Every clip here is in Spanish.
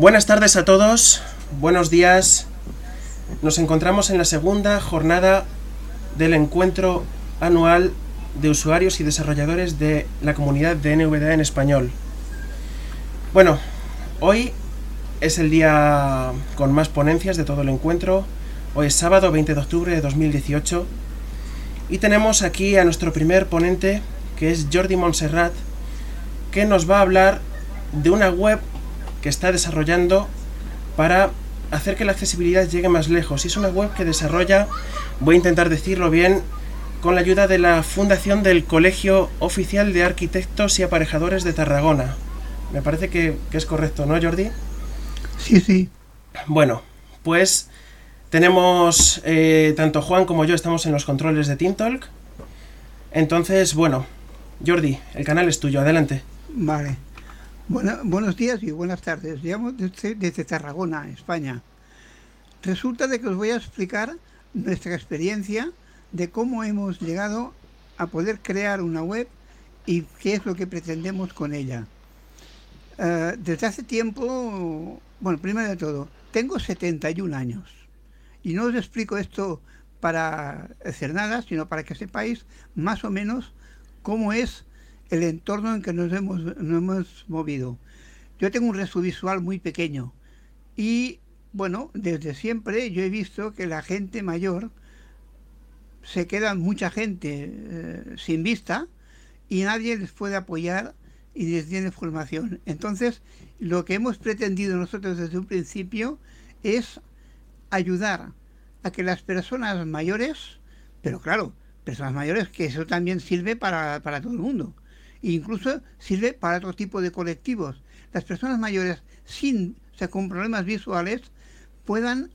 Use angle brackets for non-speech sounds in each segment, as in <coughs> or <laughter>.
Buenas tardes a todos, buenos días. Nos encontramos en la segunda jornada del encuentro anual de usuarios y desarrolladores de la comunidad de NVDA en español. Bueno, hoy es el día con más ponencias de todo el encuentro. Hoy es sábado 20 de octubre de 2018 y tenemos aquí a nuestro primer ponente que es Jordi Montserrat que nos va a hablar de una web que está desarrollando para hacer que la accesibilidad llegue más lejos. Y es una web que desarrolla, voy a intentar decirlo bien, con la ayuda de la Fundación del Colegio Oficial de Arquitectos y Aparejadores de Tarragona. Me parece que, es correcto, ¿no, Jordi? Sí, sí. Bueno, pues tenemos, eh, tanto Juan como yo estamos en los controles de TeamTalk. Entonces, bueno, Jordi, el canal es tuyo, adelante. Vale. Bueno, buenos días y buenas tardes. Llamo desde, desde, Tarragona, España. Resulta de que os voy a explicar nuestra experiencia de cómo hemos llegado a poder crear una web y qué es lo que pretendemos con ella. Uh, desde hace tiempo, bueno, primero de todo, tengo 71 años y no os explico esto para hacer nada, sino para que sepáis más o menos cómo es el entorno en que nos hemos, nos hemos movido. Yo tengo un resto visual muy pequeño y, bueno, desde siempre yo he visto que la gente mayor se queda mucha gente eh, sin vista y nadie les puede apoyar y les tiene formación. Entonces, lo que hemos pretendido nosotros desde un principio es ayudar a que las personas mayores, pero claro, personas mayores que eso también sirve para, para todo el mundo, incluso sirve para otro tipo de colectivos. Las personas mayores sin, o sea, con problemas visuales puedan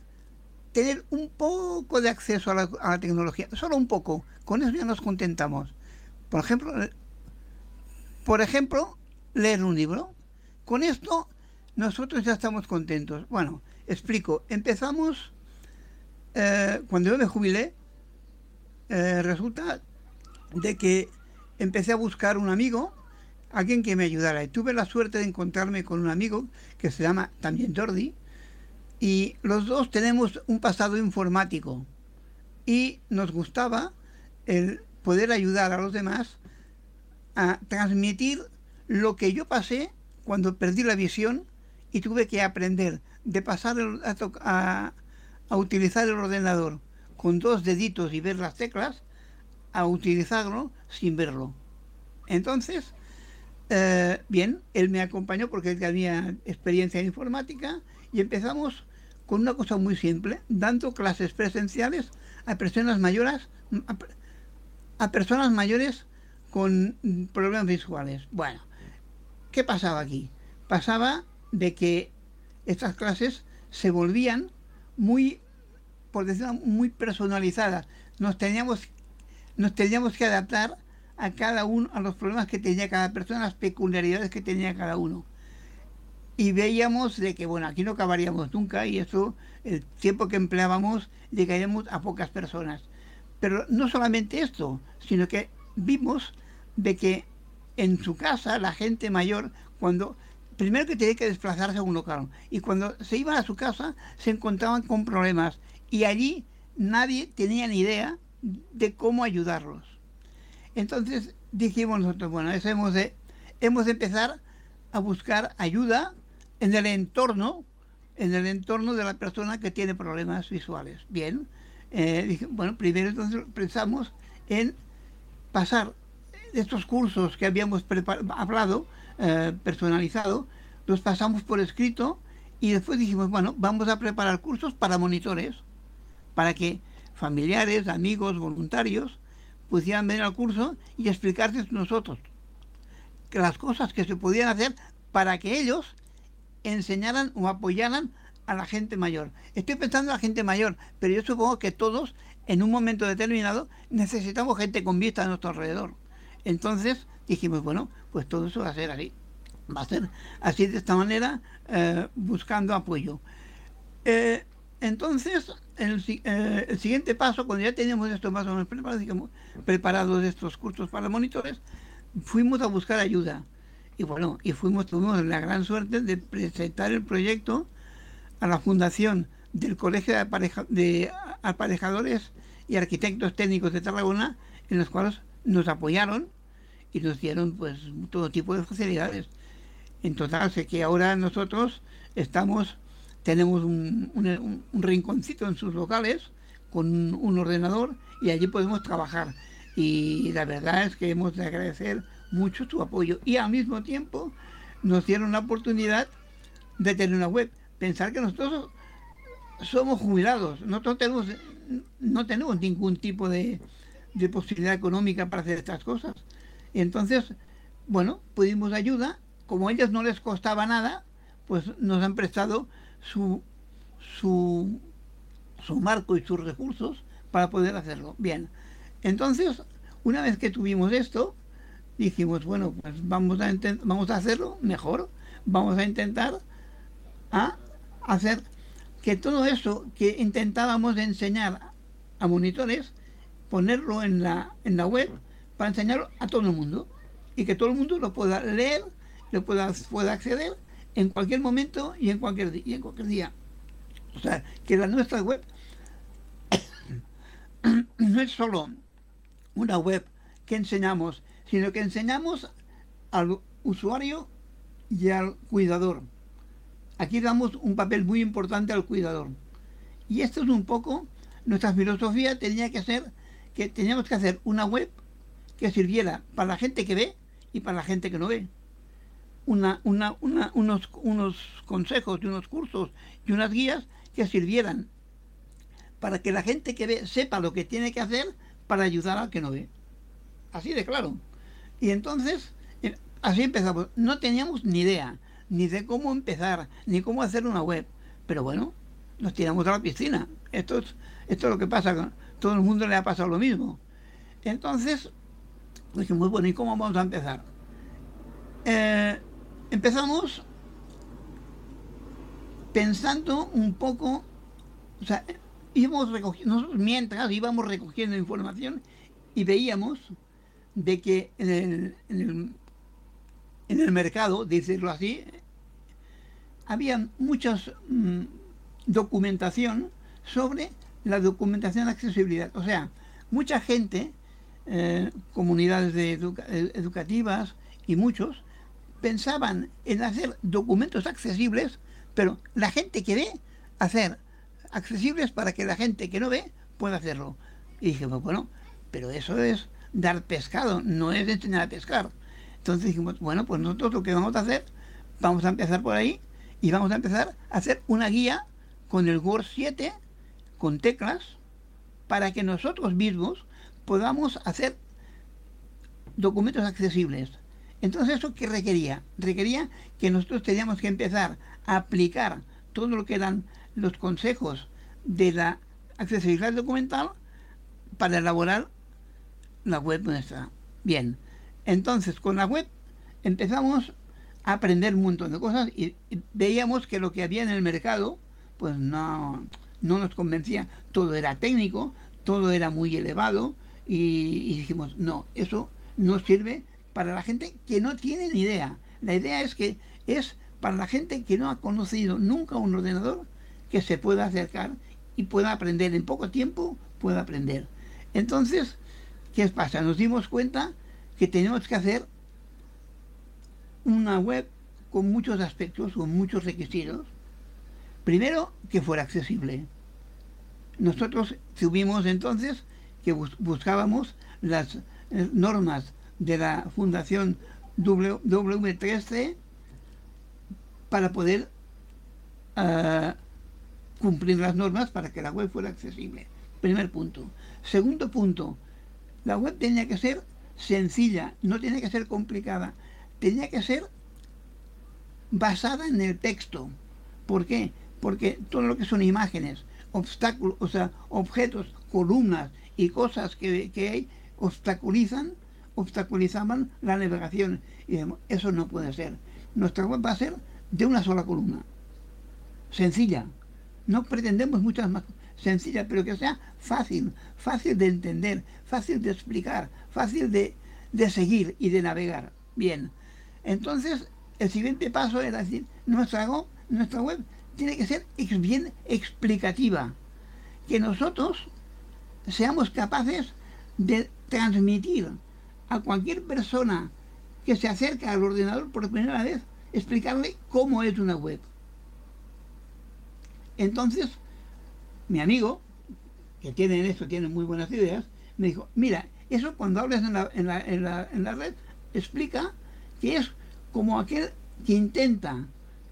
tener un poco de acceso a la, tecnología, solo un poco. Con eso ya nos contentamos. Por ejemplo, por ejemplo, leer un libro. Con esto nosotros ya estamos contentos. Bueno, explico. Empezamos eh, cuando yo me jubilé. Eh, resulta de que empecé a buscar un amigo, alguien que me ayudara. Y tuve la suerte de encontrarme con un amigo que se llama también Jordi. Y los dos tenemos un pasado informático. Y nos gustaba el poder ayudar a los demás a transmitir lo que yo pasé cuando perdí la visión y tuve que aprender de pasar a, a utilizar el ordenador con dos deditos y ver las teclas a utilizarlo sin verlo. Entonces, eh, bien, él me acompañó porque él tenía experiencia en informática y empezamos con una cosa muy simple, dando clases presenciales a personas mayores, a, personas mayores con problemas visuales. Bueno, ¿qué pasaba aquí? Pasaba de que estas clases se volvían muy, por decirlo, muy personalizadas. Nos teníamos nos teníamos que adaptar a cada uno, a los problemas que tenía cada persona, las peculiaridades que tenía cada uno. Y veíamos de que, bueno, aquí no acabaríamos nunca y eso, el tiempo que empleábamos, llegaríamos a pocas personas. Pero no solamente esto, sino que vimos de que en su casa la gente mayor, cuando primero que tenía que desplazarse a un local y cuando se iban a su casa se encontraban con problemas y allí nadie tenía ni idea de cómo ayudarlos. Entonces dijimos nosotros, bueno, eso hemos de, hemos de empezar a buscar ayuda en el entorno, en el entorno de la persona que tiene problemas visuales. Bien, eh, bueno, primero entonces pensamos en pasar estos cursos que habíamos hablado, eh, personalizado, los pasamos por escrito y después dijimos, bueno, vamos a preparar cursos para monitores, para que familiares, amigos, voluntarios, pudieran venir al curso y explicarles nosotros las cosas que se podían hacer para que ellos enseñaran o apoyaran a la gente mayor. Estoy pensando en la gente mayor, pero yo supongo que todos en un momento determinado necesitamos gente con vista a nuestro alrededor. Entonces dijimos, bueno, pues todo eso va a ser así. Va a ser así de esta manera, eh, buscando apoyo. Eh, entonces, eh, el, siguiente paso, cuando ya teníamos esto más o menos preparado, preparados estos cursos para monitores, fuimos a buscar ayuda. Y bueno, y fuimos, tuvimos la gran suerte de presentar el proyecto a la fundación del Colegio de, de Aparejadores y Arquitectos Técnicos de Tarragona, en los cuales nos apoyaron y nos dieron pues todo tipo de facilidades. En total, sé que ahora nosotros estamos, tenemos un, un rinconcito en sus locales con un ordenador y allí podemos trabajar. Y la verdad es que hemos de agradecer mucho su apoyo. Y al mismo tiempo nos dieron la oportunidad de tener una web. Pensar que nosotros somos jubilados, nosotros no tenemos ningún tipo de, de posibilidad económica para hacer estas cosas. Entonces, bueno, pudimos ayuda, como a ellos no les costaba nada, pues nos han prestado su, su, su marco y sus recursos para poder hacerlo. Bien, entonces, una vez que tuvimos esto, dijimos, bueno, pues vamos a, vamos a hacerlo mejor, vamos a intentar a hacer que todo eso que intentábamos enseñar a monitores, ponerlo en la, en la web para enseñarlo a todo el mundo y que todo el mundo lo pueda leer, lo pueda acceder en cualquier momento y en cualquier, día. O sea, que la nuestra web <coughs> no es solo una web que enseñamos, sino que enseñamos al usuario y al cuidador. Aquí damos un papel muy importante al cuidador. Y esto es un poco, nuestra filosofía tenía que ser que teníamos que hacer una web que sirviera para la gente que ve y para la gente que no ve. Una, una, unos, unos consejos y unos cursos y unas guías que sirvieran para que la gente que ve sepa lo que tiene que hacer para ayudar al que no ve. Así de claro. Y entonces, eh, así empezamos. No teníamos ni idea, ni de cómo empezar, ni cómo hacer una web. Pero bueno, nos tiramos a la piscina. Esto es, esto es lo que pasa. Todo el mundo le ha pasado lo mismo. Entonces, dijimos, bueno, ¿y cómo vamos a empezar? Eh, empezamos pensando un poco, o sea, íbamos recogiendo, mientras íbamos recogiendo información y veíamos de que en el, en el, mercado, decirlo así, había mucha mm, documentación sobre la documentación de accesibilidad. O sea, mucha gente, eh, comunidades educativas y muchos, pensaban en hacer documentos accesibles, pero la gente que ve hacer accesibles para que la gente que no ve pueda hacerlo. Y dijimos, bueno, pero eso es dar pescado, no es enseñar a pescar. Entonces dijimos, bueno, pues nosotros lo que vamos a hacer, vamos a empezar por ahí y vamos a empezar a hacer una guía con el Word 7, con teclas, para que nosotros mismos podamos hacer documentos accesibles. Entonces, ¿eso qué requería? Requería que nosotros teníamos que empezar a aplicar todo lo que eran los consejos de la accesibilidad documental para elaborar la web nuestra. Bien, entonces con la web empezamos a aprender un montón de cosas y, veíamos que lo que había en el mercado pues no, no nos convencía. Todo era técnico, todo era muy elevado y, y dijimos, no, eso no sirve para la gente que no tiene ni idea. La idea es que es para la gente que no ha conocido nunca un ordenador que se pueda acercar y pueda aprender en poco tiempo, pueda aprender. Entonces, ¿qué pasa? Nos dimos cuenta que tenemos que hacer una web con muchos aspectos, con muchos requisitos. Primero, que fuera accesible. Nosotros tuvimos entonces que buscábamos las eh, normas de la Fundación W3C para poder ah, cumplir las normas para que la web fuera accesible. Primer punto. Segundo punto, la web tenía que ser sencilla, no tenía que ser complicada, tenía que ser basada en el texto. ¿Por qué? Porque todo lo que son imágenes, obstáculos, o sea, objetos, columnas y cosas que, que hay obstaculizan, obstaculizaban la navegación. Y eso no puede ser. Nuestra web va a ser de una sola columna. Sencilla, no pretendemos muchas más sencillas, pero que sea fácil, fácil de entender, fácil de explicar, fácil de, seguir y de navegar. Bien, Entonces, el siguiente paso era decir, nuestra, nuestra web tiene que ser bien explicativa, que nosotros seamos capaces de transmitir a cualquier persona que se acerca al ordenador por primera vez, explicarle cómo es una web. Entonces, mi amigo, que tiene en esto, tiene muy buenas ideas, me dijo, mira, eso cuando hables en la, en la, en la, en la red, explica que es como aquel que intenta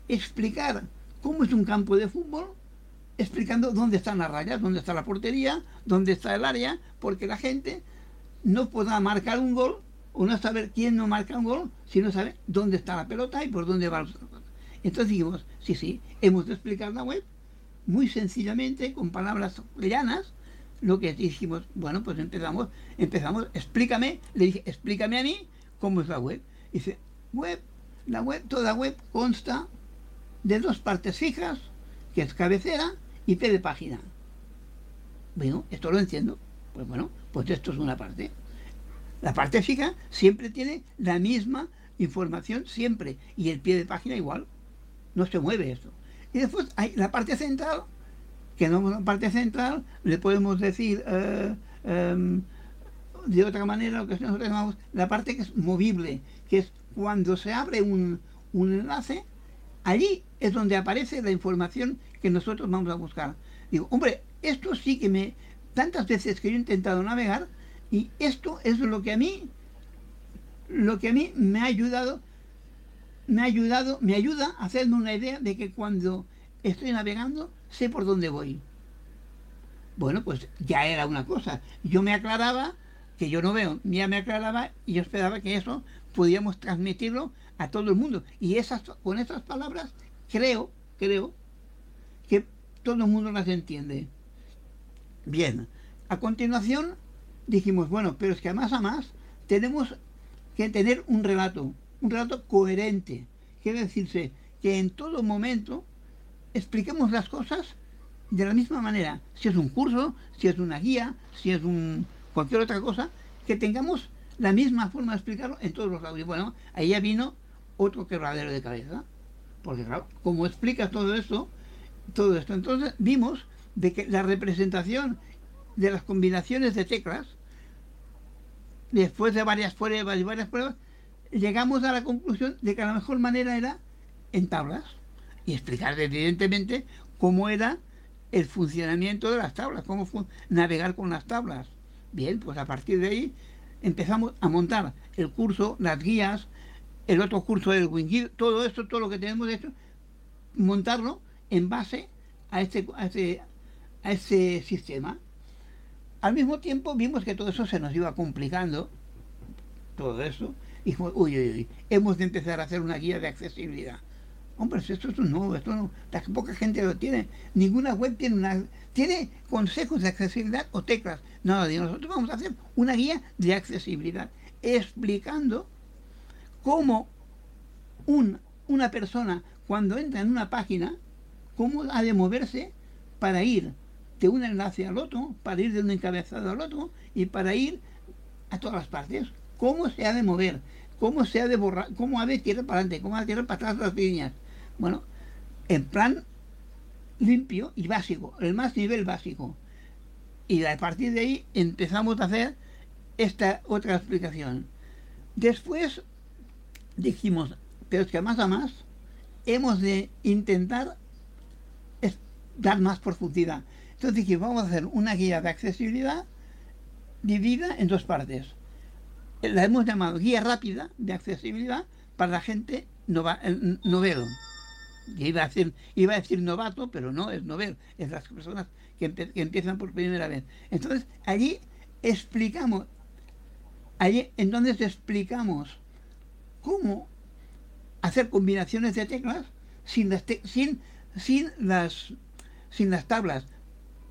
explicar cómo es un campo de fútbol, explicando dónde están las rayas, dónde está la portería, dónde está el área, porque la gente no podrá marcar un gol o no saber quién no marca un gol si no sabe dónde está la pelota y por dónde va. Entonces dijimos, sí, sí, hemos de explicar la web muy sencillamente, con palabras llanas, lo que dijimos, bueno, pues empezamos, empezamos, explícame, le dije, explícame a mí cómo es la web. Dice, web, la web, toda web consta de dos partes fijas, que es cabecera y pie de página. Bueno, esto lo entiendo. Pues bueno, pues esto es una parte. La parte fija siempre tiene la misma información, siempre. Y el pie de página igual. No se mueve esto. Y después hay la parte central, que no es la parte central, le podemos decir eh, em, de otra manera lo que nosotros llamamos la parte que es movible, que es cuando se abre un, un enlace, allí es donde aparece la información que nosotros vamos a buscar. Digo, hombre, esto sí que me... Tantas veces que yo he intentado navegar y esto es lo que a mí, lo que a mí me ha ayudado, me ha ayudado, me ayuda a hacerme una idea de que cuando estoy navegando sé por dónde voy. Bueno, pues ya era una cosa. Yo me aclaraba que yo no veo, ya me aclaraba y yo esperaba que eso pudiéramos transmitirlo a todo el mundo. Y esas, con esas palabras creo, creo que todo el mundo las entiende. Bien, a continuación dijimos, bueno, pero es que a más a más tenemos que tener un relato, un relato coherente. Quiere decirse que en todo momento expliquemos las cosas de la misma manera. Si es un curso, si es una guía, si es un cualquier otra cosa, que tengamos la misma forma de explicarlo en todos los audios. Bueno, ahí ya vino otro quebradero de cabeza. Porque claro, como explica todo esto, todo esto, entonces vimos de que la representación de las combinaciones de teclas, después de varias pruebas y varias pruebas, llegamos a la conclusión de que la mejor manera era en tablas y explicar evidentemente cómo era el funcionamiento de las tablas, cómo navegar con las tablas. Bien, pues a partir de ahí empezamos a montar el curso, las guías, el otro curso del Wingir, todo esto, todo lo que tenemos hecho, montarlo en base a este, a este, a este sistema. Al mismo tiempo vimos que todo eso se nos iba complicando, todo eso, y uy, uy, uy, hemos de empezar a hacer una guía de accesibilidad. Hombre, esto es nuevo, esto no, poca gente lo tiene. Ninguna web tiene una, tiene consejos de accesibilidad o teclas. No, nosotros vamos a hacer una guía de accesibilidad, explicando cómo un, una persona cuando entra en una página, cómo ha de moverse para ir de un enlace al otro, para ir de un encabezado al otro y para ir a todas las partes. Cómo se ha de mover, cómo se ha de borrar, cómo ha de tirar para adelante, cómo ha de tirar para atrás las líneas. Bueno, en plan limpio y básico, el más nivel básico. Y a partir de ahí empezamos a hacer esta otra explicación. Después dijimos, pero es que más a más hemos de intentar dar más profundidad. Entonces dijimos, vamos a hacer una guía de accesibilidad dividida en dos partes. La hemos llamado guía rápida de accesibilidad para la gente novelo. Iba a, decir, iba a decir novato, pero no es novel, es las personas que, que empiezan por primera vez. Entonces, allí explicamos, allí entonces explicamos cómo hacer combinaciones de teclas sin las, sin, sin las, sin las tablas,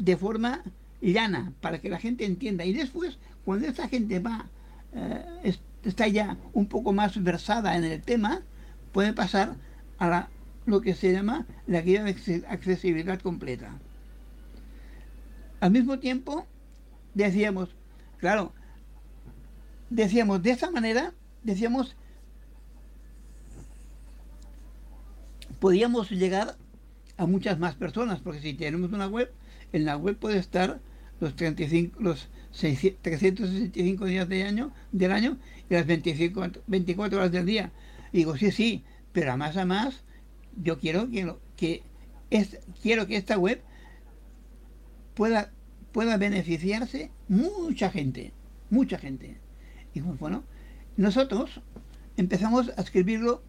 de forma llana, para que la gente entienda. Y después, cuando esta gente va, eh, está ya un poco más versada en el tema, puede pasar a la, lo que se llama la guía de accesibilidad completa. Al mismo tiempo, decíamos, claro, decíamos de esa manera, decíamos, podíamos llegar a muchas más personas, porque si tenemos una web, en la web puede estar los 35, los 365 días de año, del año y las 25, 24 horas del día. digo, sí, sí, pero a más a más, yo quiero que, que es, quiero que esta web pueda, pueda beneficiarse mucha gente, mucha gente. Y bueno, nosotros empezamos a escribirlo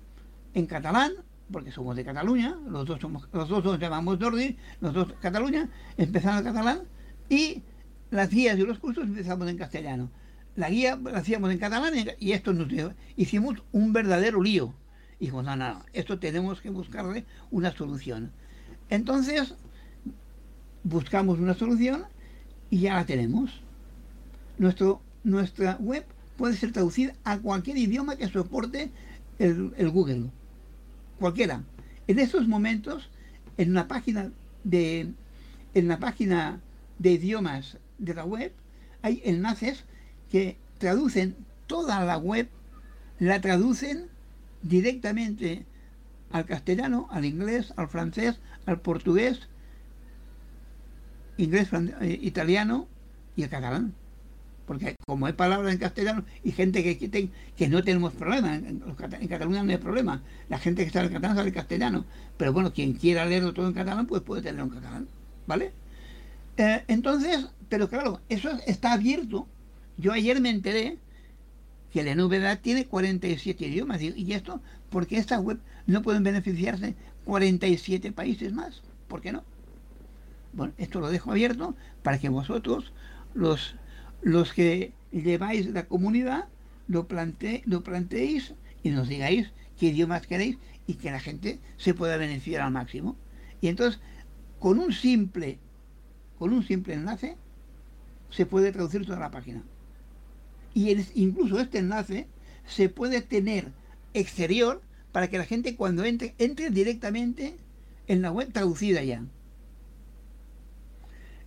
en catalán, porque somos de Cataluña, los dos somos, los dos nos llamamos Jordi, los dos Cataluña, empezamos en catalán y las guías y los cursos empezamos en castellano. La guía la hacíamos en catalán y esto nos hicimos un verdadero lío. Y dijimos, no, no, esto tenemos que buscarle una solución. Entonces, buscamos una solución y ya la tenemos. Nuestro, nuestra web puede ser traducida a cualquier idioma que soporte el Google. Cualquiera. En estos momentos, en una página de en la página de idiomas de la web hay enlaces que traducen toda la web, la traducen directamente al castellano, al inglés, al francés, al portugués, inglés, eh, italiano y el catalán. Porque como hay palabras en castellano y gente que, que no tenemos problema, en, Cataluña no hay problema, la gente que está en catalán sabe castellano, pero bueno, quien quiera leerlo todo en catalán, pues puede tenerlo en catalán, ¿vale? Eh, entonces, pero claro, eso está abierto. Yo ayer me enteré que la NVDA tiene 47 idiomas. ¿Y esto? porque esta web no pueden beneficiarse 47 países más? ¿Por qué no? Bueno, esto lo dejo abierto para que vosotros, los, los que lleváis la comunidad, lo, plante, lo planteéis y nos digáis qué idiomas queréis y que la gente se pueda beneficiar al máximo. Y entonces, con un simple con un simple enlace se puede traducir toda la página. Y incluso este enlace se puede tener exterior para que la gente cuando entre, entre directamente en la web traducida ya.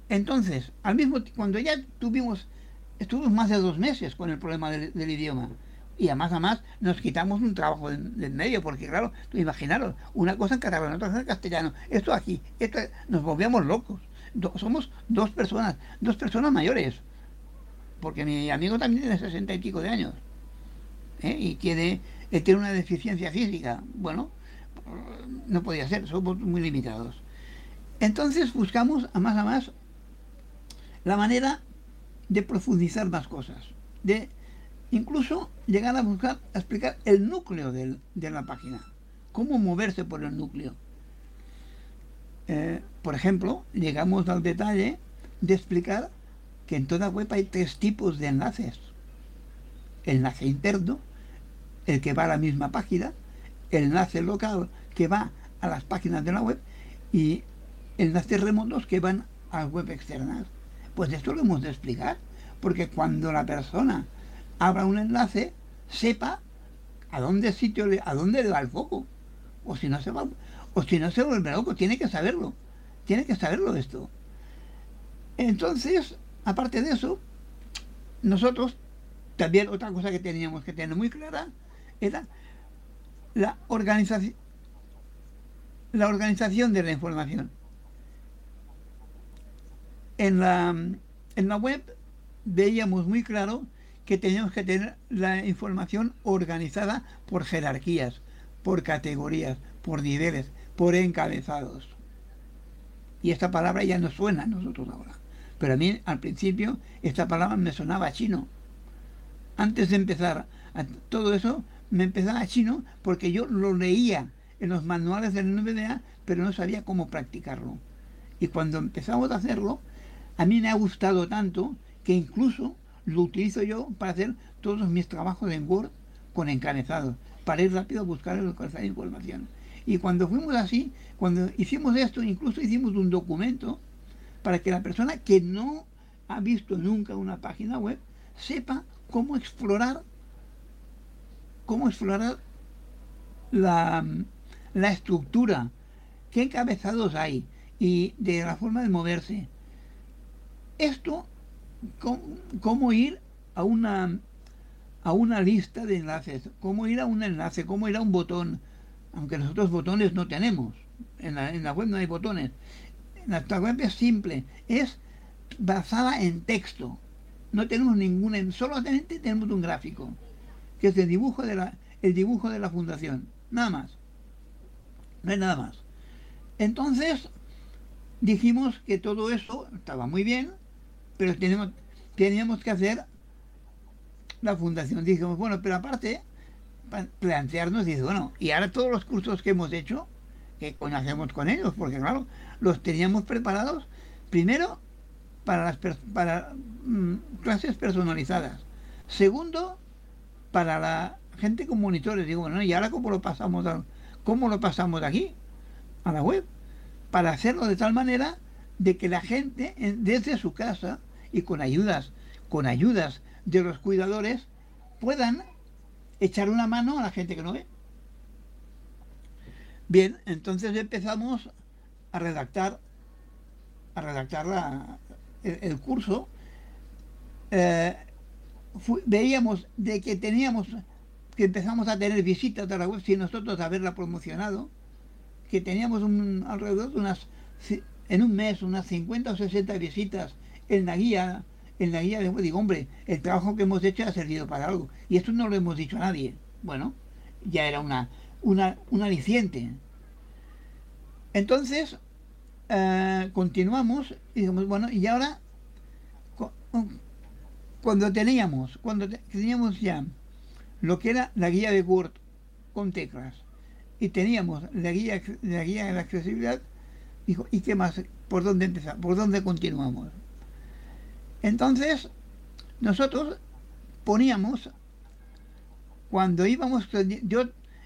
Entonces, al mismo cuando ya tuvimos, estuvimos más de dos meses con el problema del, idioma, y además a más nos quitamos un trabajo del medio, porque claro, imaginaros, una cosa en catalán, otra cosa en castellano, esto aquí, esto, nos volvíamos locos somos dos personas, dos personas mayores, porque mi amigo también tiene sesenta y pico de años, ¿eh? y tiene, tiene una deficiencia física. Bueno, no podía ser, somos muy limitados. Entonces buscamos a más a más la manera de profundizar más cosas, de incluso llegar a buscar, a explicar el núcleo de la página, cómo moverse por el núcleo. Eh, por ejemplo, llegamos al detalle de explicar que en toda web hay tres tipos de enlaces. El enlace interno, el que va a la misma página, el enlace local que va a las páginas de la web y enlaces remotos que van a web externas. Pues esto lo hemos de explicar, porque cuando la persona abra un enlace, sepa a dónde sitio a dónde le va el foco. O si no se va, o si no se vuelve loco, tiene que saberlo. Tiene que saberlo esto. Entonces, aparte de eso, nosotros, también otra cosa que teníamos que tener muy clara era la organización, la organización de la información. En la, en la web veíamos muy claro que teníamos que tener la información organizada por jerarquías, por categorías, por niveles, por encabezados. Y esta palabra ya no suena a nosotros ahora. Pero a mí al principio esta palabra me sonaba chino. Antes de empezar todo eso, me empezaba a chino porque yo lo leía en los manuales del NVDA, pero no sabía cómo practicarlo. Y cuando empezamos a hacerlo, a mí me ha gustado tanto que incluso lo utilizo yo para hacer todos mis trabajos en Word con encabezados, para ir rápido a buscar localizar información. Y cuando fuimos así, cuando hicimos esto, incluso hicimos un documento para que la persona que no ha visto nunca una página web sepa cómo explorar, cómo explorar la, estructura, qué encabezados hay y de la forma de moverse. Esto, cómo, ir a una, a una lista de enlaces, cómo ir a un enlace, cómo ir a un botón, aunque nosotros botones no tenemos. En la, en la web no hay botones. Nuestra web es simple, es basada en texto. No tenemos ninguna, solamente tenemos un gráfico, que es el dibujo de la, el dibujo de la fundación. Nada más. No hay nada más. Entonces, dijimos que todo eso estaba muy bien, pero tenemos, teníamos que hacer la fundación. Dijimos, bueno, pero aparte, plantearnos, dice, bueno, y ahora todos los cursos que hemos hecho, ¿qué coño hacemos con ellos? Porque claro, los teníamos preparados primero para las para mm, clases personalizadas. Segundo, para la gente con monitores. Digo, bueno, ¿y ahora cómo lo pasamos cómo lo pasamos aquí a la web? Para hacerlo de tal manera de que la gente desde su casa y con ayudas, con ayudas de los cuidadores puedan echar una mano a la gente que no ve. Bien, entonces empezamos a redactar a redactar el, curso. Eh, veíamos de que teníamos que empezamos a tener visitas de la web sin nosotros haberla promocionado, que teníamos alrededor de unas en un mes unas 50 o 60 visitas en la guía en la guía de digo, hombre, el trabajo que hemos hecho ha servido para algo. Y esto no lo hemos dicho a nadie. Bueno, ya era una, una, un aliciente. Entonces, eh, continuamos y digamos, bueno, y ahora, cuando teníamos, cuando teníamos ya lo que era la guía de Word con teclas y teníamos la guía, la guía de la accesibilidad, dijo, ¿y qué más? ¿Por dónde empezar? ¿Por dónde continuamos? Entonces, nosotros poníamos, cuando íbamos, yo,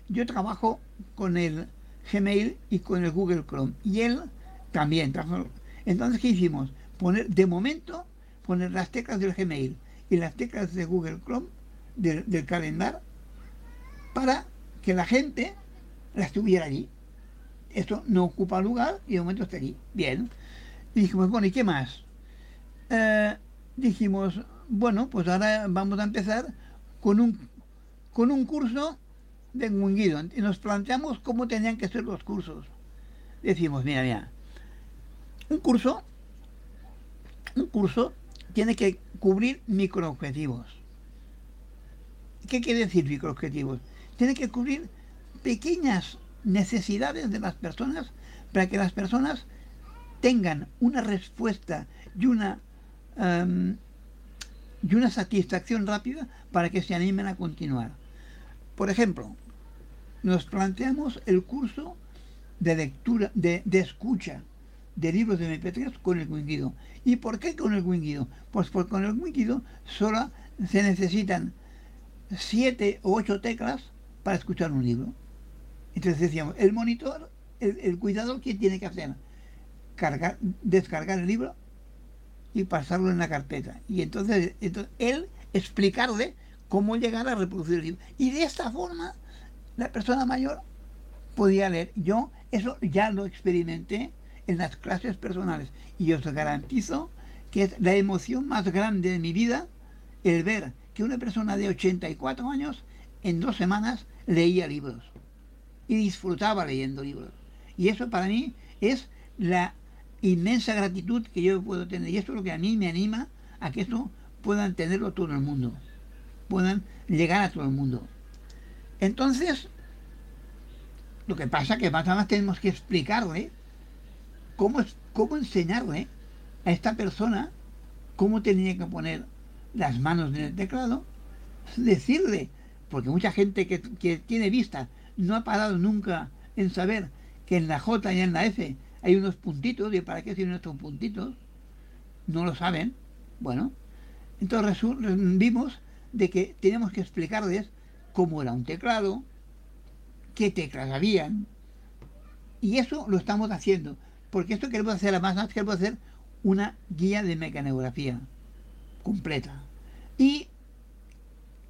yo trabajo con el Gmail y con el Google Chrome, y él también. Entonces, ¿qué hicimos? Poner, de momento, poner las teclas del Gmail y las teclas de Google Chrome, del, del calendario, para que la gente las tuviera allí. Esto no ocupa lugar y de momento está allí. Bien. Y dijimos, bueno, ¿y qué más? Eh, dijimos, bueno, pues ahora vamos a empezar con un, con un curso de Winguido. Y nos planteamos cómo tenían que ser los cursos. Decimos, mira, mira, un curso, un curso tiene que cubrir microobjetivos. ¿Qué quiere decir microobjetivos? Tiene que cubrir pequeñas necesidades de las personas para que las personas tengan una respuesta y una y una satisfacción rápida para que se animen a continuar. Por ejemplo, nos planteamos el curso de lectura, de, escucha de libros de MP3 con el Winguido. ¿Y por qué con el Winguido? Pues porque con el Winguido solo se necesitan siete o ocho teclas para escuchar un libro. Entonces decíamos, el monitor, el, el cuidador, ¿qué tiene que hacer? Cargar, descargar el libro, y pasarlo en la carpeta. Y entonces, entonces él explicarle cómo llegar a reproducir el libro. Y de esta forma la persona mayor podía leer. Yo eso ya lo experimenté en las clases personales y os garantizo que es la emoción más grande de mi vida el ver que una persona de 84 años en dos semanas leía libros y disfrutaba leyendo libros. Y eso para mí es la inmensa gratitud que yo puedo tener. Y esto es lo que a mí me anima a que esto puedan tenerlo todo el mundo, puedan llegar a todo el mundo. Entonces, lo que pasa es que más más tenemos que explicarle cómo, cómo enseñarle a esta persona cómo tenía que poner las manos en el teclado, decirle, porque mucha gente que, que tiene vista no ha parado nunca en saber que en la J y en la F hay unos puntitos, ¿y para qué sirven estos puntitos? No lo saben. Bueno, entonces vimos de que teníamos que explicarles cómo era un teclado, qué teclas habían, y eso lo estamos haciendo, porque esto queremos hacer, además, más queremos hacer una guía de mecanografía completa. Y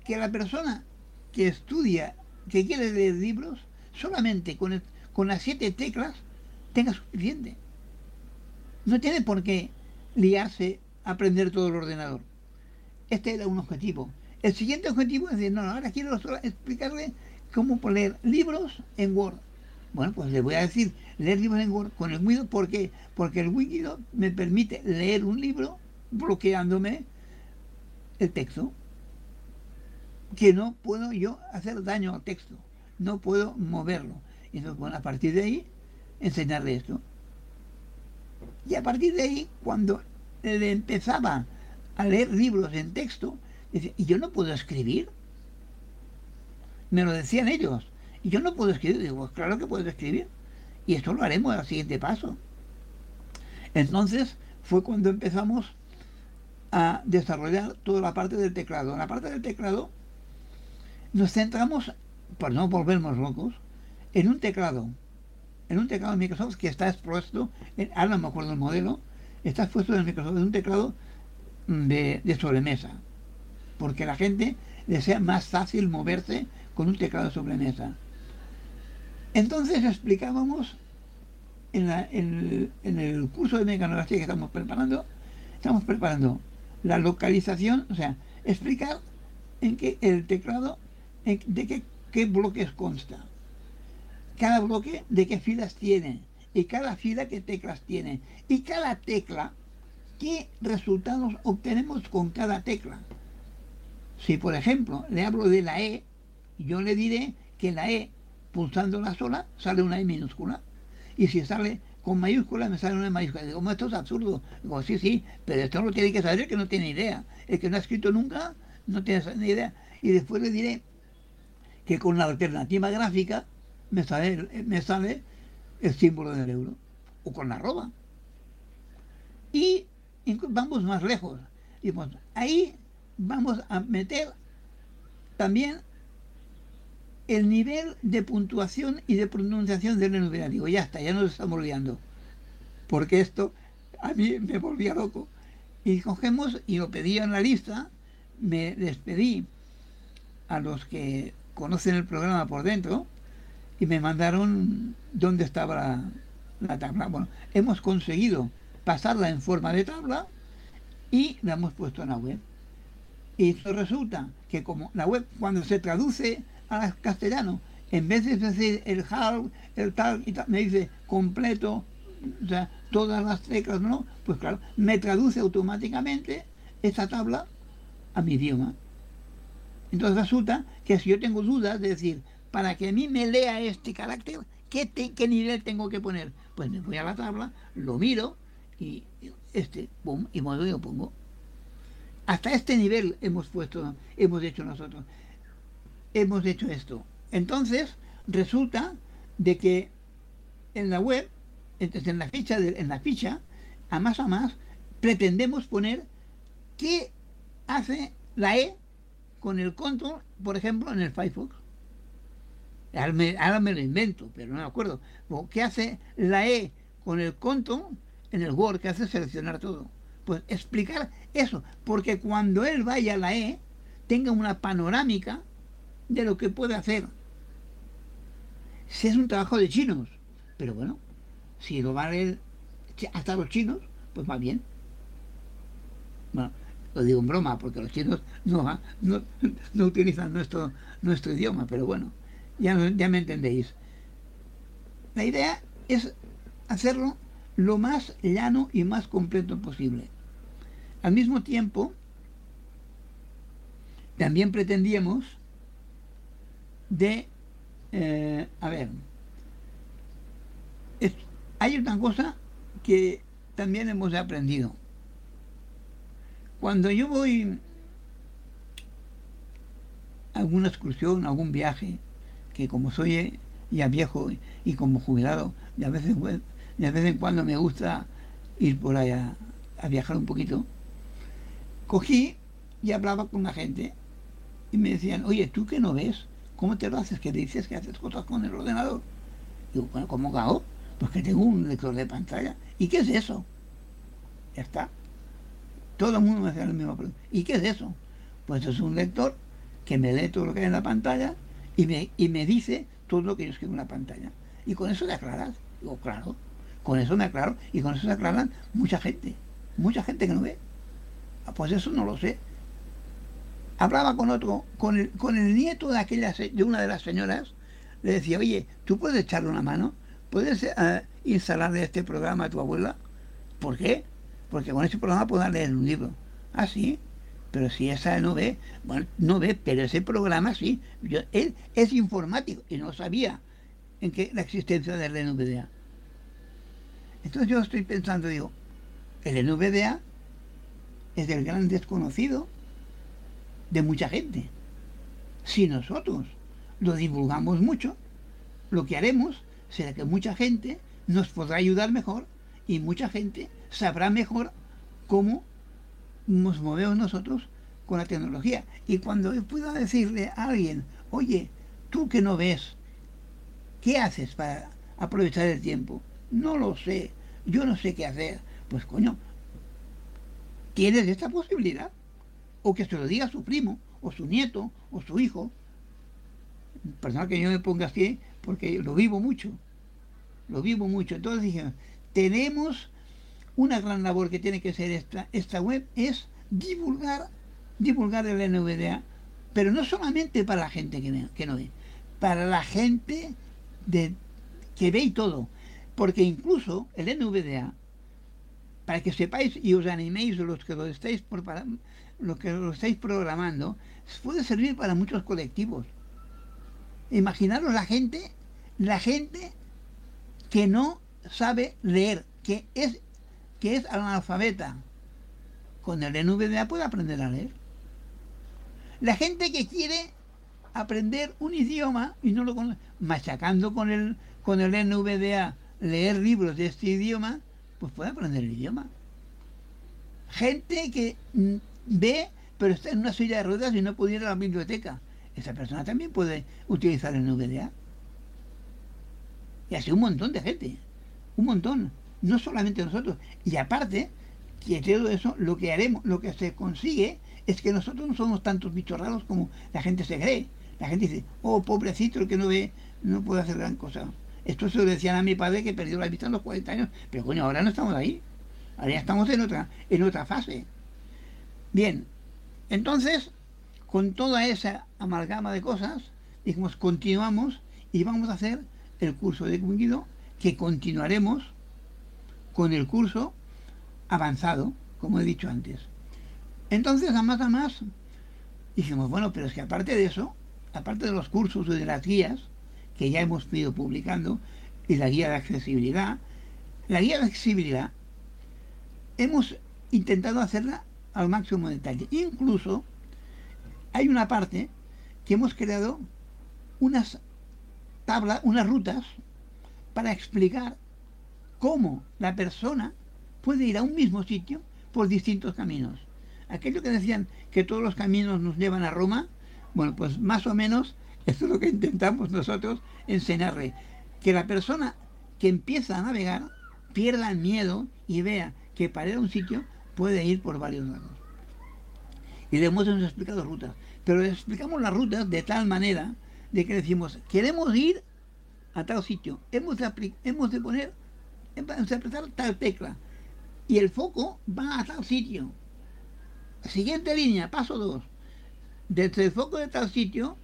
que la persona que estudia, que quiere leer libros, solamente con, con las siete teclas tenga suficiente. No tiene por qué liarse a aprender todo el ordenador. Este era un objetivo. El siguiente objetivo es decir, no, ahora quiero explicarle cómo poner libros en Word Bueno, pues le voy a decir, leer libros en Word con el Word, ¿por qué? Porque el Word me permite leer un libro bloqueándome el texto. Que no puedo yo hacer daño al texto, no puedo moverlo. Entonces, bueno, a partir de ahí, enseñarle esto. Y a partir de ahí, cuando le empezaba a leer libros en texto, decía, ¿y yo no puedo escribir? Me lo decían ellos. Y yo no puedo escribir. Digo, pues claro que puedo escribir. Y esto lo haremos al siguiente paso. Entonces fue cuando empezamos a desarrollar toda la parte del teclado. En la parte del teclado nos centramos, por no volvernos locos, en un teclado. En un teclado de Microsoft que está expuesto, en, ahora no me acuerdo el modelo, está expuesto en Microsoft, en un teclado de, de sobremesa. Porque la gente le sea más fácil moverse con un teclado de sobremesa. Entonces explicábamos en, el curso de mecanografía que estamos preparando, estamos preparando la localización, o sea, explicar en qué el teclado, de qué bloques consta, cada bloque de qué filas tiene, y cada fila qué teclas tiene, y cada tecla, qué resultados obtenemos con cada tecla. Si por ejemplo le hablo de la E, yo le diré que la E pulsando la sola sale una E minúscula. Y si sale con mayúscula me sale una E mayúscula. Digo, esto es absurdo. Digo, sí, sí, pero esto no tiene que saber que no tiene idea. El que no ha escrito nunca no tiene ni idea. Y después le diré que con la alternativa gráfica me sale, me sale el símbolo del euro. O con la arroba. Y vamos más lejos. Y pues ahí vamos a meter también el nivel de puntuación y de pronunciación del enumerativo. Ya está, ya nos estamos liando. Porque esto a mí me volvía loco. Y cogemos y lo pedí en la lista, me despedí a los que conocen el programa por dentro y me mandaron dónde estaba la, la tabla. Bueno, hemos conseguido pasarla en forma de tabla y la hemos puesto en la web. Y eso resulta que como la web cuando se traduce a castellano, en vez de decir el HAL, el tal y tal, me dice completo, o sea, todas las teclas, ¿no? Pues claro, me traduce automáticamente esa tabla a mi idioma. Entonces resulta que si yo tengo dudas de decir, para que a mí me lea este carácter, ¿qué, qué nivel tengo que poner? Pues me voy a la tabla, lo miro y este, pum, y me lo pongo. Hasta este nivel hemos puesto, hemos hecho nosotros hemos hecho esto. Entonces, resulta de que en la web, entonces en la ficha, en la ficha, a más a más, pretendemos poner qué hace la E con el control, por ejemplo, en el Firefox. Ahora me, lo invento, pero no me acuerdo. ¿Qué hace la E con el control en el Word? que hace seleccionar todo? Pues explicar eso, porque cuando él vaya a la E, tenga una panorámica de lo que puede hacer. Si es un trabajo de chinos, pero bueno, si lo vale hasta los chinos, pues va bien. Bueno, lo digo en broma, porque los chinos no, no, utilizan nuestro, nuestro idioma, pero bueno, ya, ya me entendéis. La idea es hacerlo lo más llano y más completo posible. Al mismo tiempo, también pretendíamos de, eh, a ver, hay una cosa que también hemos aprendido. Cuando yo voy a alguna excursión, algún viaje, que como soy ya viejo y como jubilado, de a veces, de vez en cuando me gusta ir por allá a viajar un poquito, cogí y hablaba con la gente y me decían, oye, ¿tú qué no ves? ¿Cómo te lo haces? Que dices que haces cosas con el ordenador. Digo, bueno, ¿cómo hago? Pues que tengo un lector de pantalla. ¿Y qué es eso? Ya está. Todo el mundo me hace la misma pregunta. ¿Y qué es eso? Pues es un lector que me lee todo lo que hay en la pantalla y me, y me dice todo lo que yo escribo en la pantalla. Y con eso te aclaras. Digo, claro, con eso me aclaro. Y con eso se aclaran mucha gente. Mucha gente que no ve. Ah, pues eso no lo sé hablaba con otro, con el, con el nieto de, aquella, de una de las señoras le decía, oye, ¿tú puedes echarle una mano? ¿Puedes uh, instalarle este programa a tu abuela? ¿Por qué? Porque con este programa puedo leer un libro. Ah, sí. Pero si esa no ve, bueno, no ve, pero ese programa sí. Yo, él es informático y no sabía en que la existencia del NVDA. Entonces yo estoy pensando, digo, el NVDA es el gran desconocido de mucha gente. Si nosotros lo divulgamos mucho, lo que haremos será que mucha gente nos podrá ayudar mejor y mucha gente sabrá mejor cómo nos movemos nosotros con la tecnología. Y cuando yo pueda decirle a alguien, oye, tú que no ves, ¿qué haces para aprovechar el tiempo? No lo sé, yo no sé qué hacer. Pues coño, tienes esta posibilidad. O que se lo diga su primo, o su nieto, o su hijo. Personal que yo me ponga así, porque lo vivo mucho. Lo vivo mucho. Entonces dije, tenemos una gran labor que tiene que ser esta, esta web, es divulgar, divulgar el NVDA, pero no solamente para la gente que, que no ve, para la gente de, que ve y todo. Porque incluso el NVDA para que sepáis y os animéis los que lo estáis, los que lo estáis programando, puede servir para muchos colectivos. Imaginaros la gente, la gente que no sabe leer, que es, que es analfabeta. Con el NVDA puede aprender a leer. La gente que quiere aprender un idioma y no lo conoce, machacando con el, con el NVDA, leer libros de este idioma, pues puede aprender el idioma. Gente que mm, ve, pero está en una silla de ruedas y no puede ir a la biblioteca. Esa persona también puede utilizar el NVDA. Y así un montón de gente. Un montón. No solamente nosotros. Y aparte, que todo eso, lo que haremos, lo que se consigue es que nosotros no somos tantos bichos raros como la gente se cree. La gente dice, oh, pobrecito, el que no ve, no puede hacer gran cosa. Esto se lo decían a mi padre que perdió la vista a los 40 años, pero coño, ahora no estamos ahí. Ahora ya estamos en otra, en otra fase. Bien, entonces, con toda esa amalgama de cosas, dijimos, continuamos y vamos a hacer el curso de Guido, que continuaremos con el curso avanzado, como he dicho antes. Entonces, a más a más, dijimos, bueno, pero es que aparte de eso, aparte de los cursos y de las guías, que ya hemos ido publicando, y la guía de accesibilidad. La guía de accesibilidad hemos intentado hacerla al máximo detalle. Incluso hay una parte que hemos creado unas tablas, unas rutas para explicar cómo la persona puede ir a un mismo sitio por distintos caminos. Aquello que decían que todos los caminos nos llevan a Roma, bueno, pues más o menos eso es lo que intentamos nosotros enseñarle. Que la persona que empieza a navegar pierda el miedo y vea que para ir a un sitio puede ir por varios lados. Y le hemos explicado rutas. Pero explicamos las rutas de tal manera de que decimos, queremos ir a tal sitio. Hemos de poner, hemos de apretar tal tecla. Y el foco va a tal sitio. Siguiente línea, paso 2. Desde el foco de tal sitio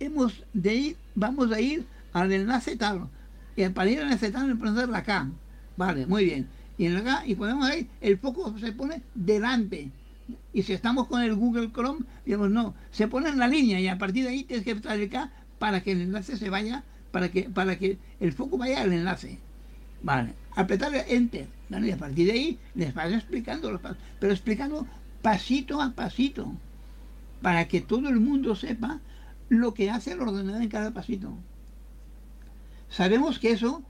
hemos de ir, vamos a ir al enlace tal. Y para ir al enlace tal, poner la K. Vale, muy bien. Y en la y podemos ir, el foco se pone delante. Y si estamos con el Google Chrome, digamos, no, se pone en la línea y a partir de ahí tienes que apretar el K para que el enlace se vaya, para que, para que el foco vaya al enlace. Vale, apretar Enter. y a partir de ahí les vas explicando los pasos, pero explicando pasito a pasito, para que todo el mundo sepa lo que hace el ordenador en cada pasito. Sabemos que eso,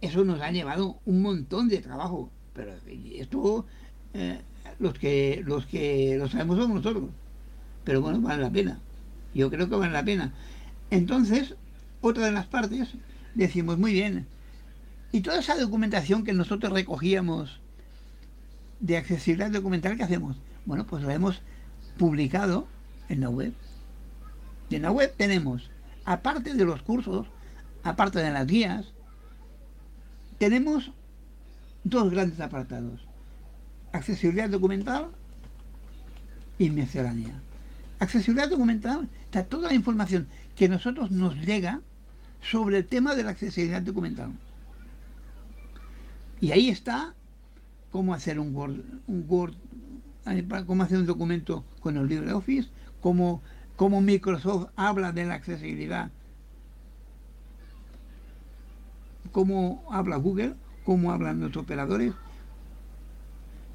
eso nos ha llevado un montón de trabajo, pero esto eh, los que los que lo sabemos somos nosotros. Pero bueno, vale la pena. Yo creo que vale la pena. Entonces, otra de las partes, decimos muy bien. Y toda esa documentación que nosotros recogíamos de accesibilidad documental, ¿qué hacemos? Bueno, pues la hemos publicado en la web. Y en la web tenemos, aparte de los cursos, aparte de las guías, tenemos dos grandes apartados. Accesibilidad documental y miscelánea. Accesibilidad documental está toda la información que nosotros nos llega sobre el tema de la accesibilidad documental. Y ahí está cómo hacer un Word, eh, cómo hacer un documento con el LibreOffice, cómo, cómo Microsoft habla de la accesibilidad, cómo habla Google, cómo hablan los operadores,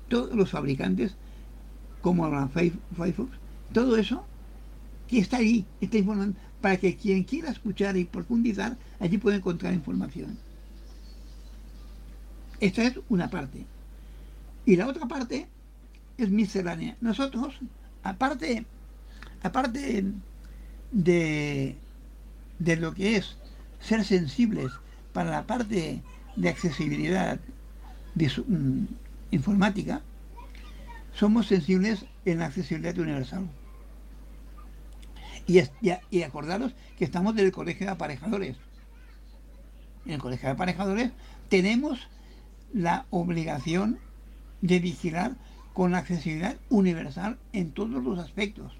todos los fabricantes, cómo hablan Firefox, todo eso que está ahí, está informando, para que quien quiera escuchar y profundizar, allí pueda encontrar información. Esta es una parte. Y la otra parte es miscelánea. Nosotros, aparte, aparte de, de lo que es ser sensibles para la parte de accesibilidad mm, informática, somos sensibles en la accesibilidad universal. Y, y, acordaros que estamos del colegio de aparejadores. En el colegio de aparejadores tenemos la obligación de vigilar con la accesibilidad universal en todos los aspectos.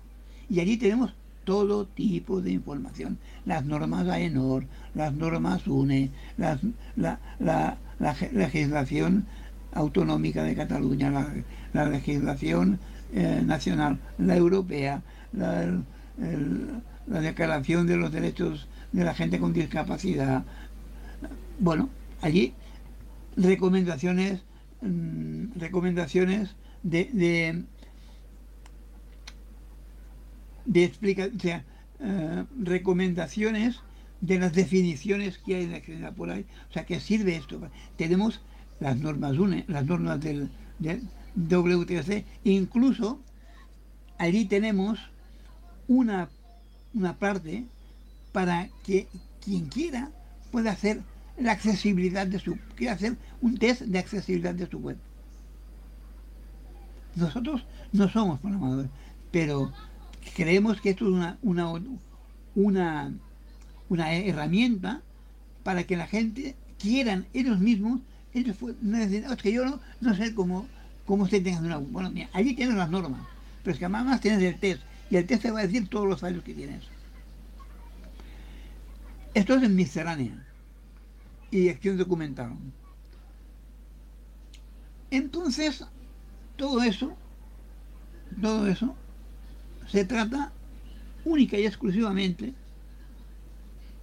Y allí tenemos todo tipo de información. Las normas AENOR, las normas UNE, la, legislación autonómica de Cataluña, la, legislación eh, nacional, la europea, la, declaración de los derechos de la gente con discapacidad. Bueno, allí recomendaciones, mm, recomendaciones de, de, explica, o sea, eh, recomendaciones de las definiciones que hay en la por ahí. O sea, que sirve esto? Tenemos las normas UNE, las normas del, del WTC, incluso allí tenemos una, una parte para que quien quiera pueda hacer la accesibilidad de su, quiera hacer un test de accesibilidad de su web. Nosotros no somos programadores, pero creemos que esto es una, una, una, una herramienta para que la gente quieran ellos mismos, ellos no decir, es que yo no, no sé cómo, cómo usted tenga una... Bueno, mira, allí tienes las normas, pero es que además tienes el test, y el test te va a decir todos los fallos que tienes. Esto es en miscelánea y acción documental. Entonces, todo eso, todo eso, se trata única y exclusivamente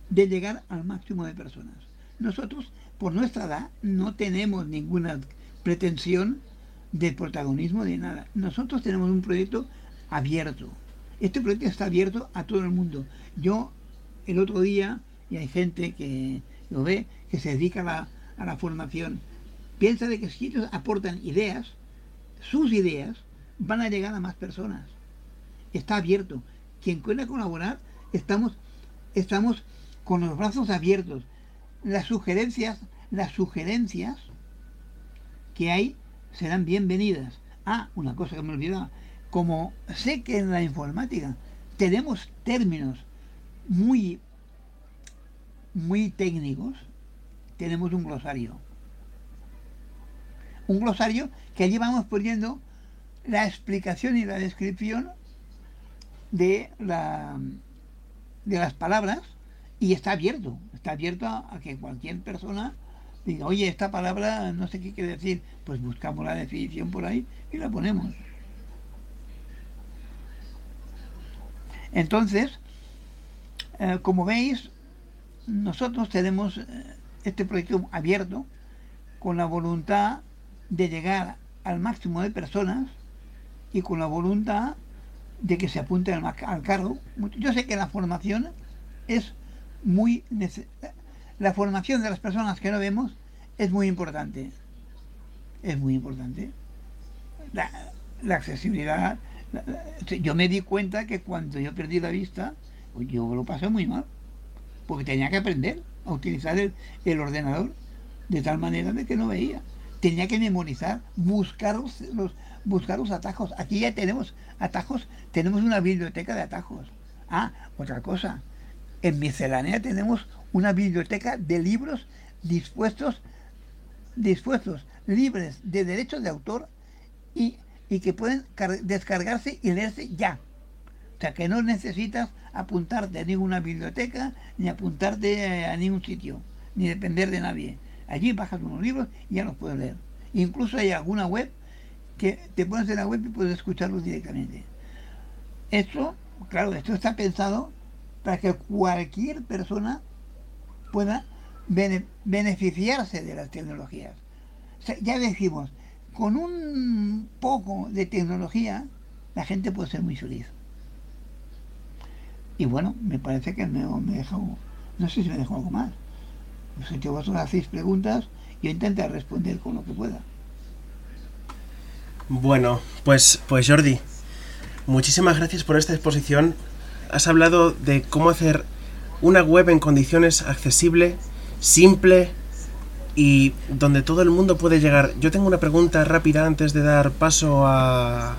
de llegar al máximo de personas. Nosotros, por nuestra edad, no tenemos ninguna pretensión de protagonismo de nada. Nosotros tenemos un proyecto abierto. Este proyecto está abierto a todo el mundo. Yo, el otro día, y hay gente que lo ve, que se dedica a la, formación, piensa de que si ellos aportan ideas, sus ideas van a llegar a más personas. Está abierto. Quien quiera colaborar, estamos, estamos con los brazos abiertos. Las sugerencias, las sugerencias que hay serán bienvenidas. Ah, una cosa que me olvidaba. Como sé que en la informática tenemos términos muy, muy técnicos, tenemos un glosario un glosario que allí vamos poniendo la explicación y la descripción de, la, de las palabras y está abierto, está abierto a, que cualquier persona diga, oye, esta palabra no sé qué quiere decir, pues buscamos la definición por ahí y la ponemos. Entonces, eh, como veis, nosotros tenemos eh, este proyecto abierto con la voluntad de llegar al máximo de personas y con la voluntad de que se apunten al, cargo. Yo sé que la formación es muy la formación de las personas que no vemos es muy importante. Es muy importante. La, accesibilidad. yo me di cuenta que cuando yo perdí la vista, pues yo lo pasé muy mal. Porque tenía que aprender a utilizar el ordenador de tal manera de que no veía tenía que memorizar, buscar los, buscar los atajos. Aquí ya tenemos atajos, tenemos una biblioteca de atajos. Ah, otra cosa, en miscelánea tenemos una biblioteca de libros dispuestos, dispuestos, libres de derechos de autor y, y que pueden descargarse y leerse ya. O sea, que no necesitas apuntarte a ninguna biblioteca, ni apuntarte a ningún sitio, ni depender de nadie. Allí bajas unos libros y ya los puedes leer. Incluso hay alguna web que te pones en la web y puedes escucharlos directamente. Esto, claro, esto está pensado para que cualquier persona pueda beneficiarse de las tecnologías. ya decimos, con un poco de tecnología la gente puede ser muy feliz. Y bueno, me parece que me, me dejado, no sé si me dejó algo más. Que vosotros hacéis preguntas, yo intento responder con lo que pueda. Bueno, pues, pues Jordi, muchísimas gracias por esta exposición. Has hablado de cómo hacer una web en condiciones accesible, simple y donde todo el mundo puede llegar. Yo tengo una pregunta rápida antes de dar paso a,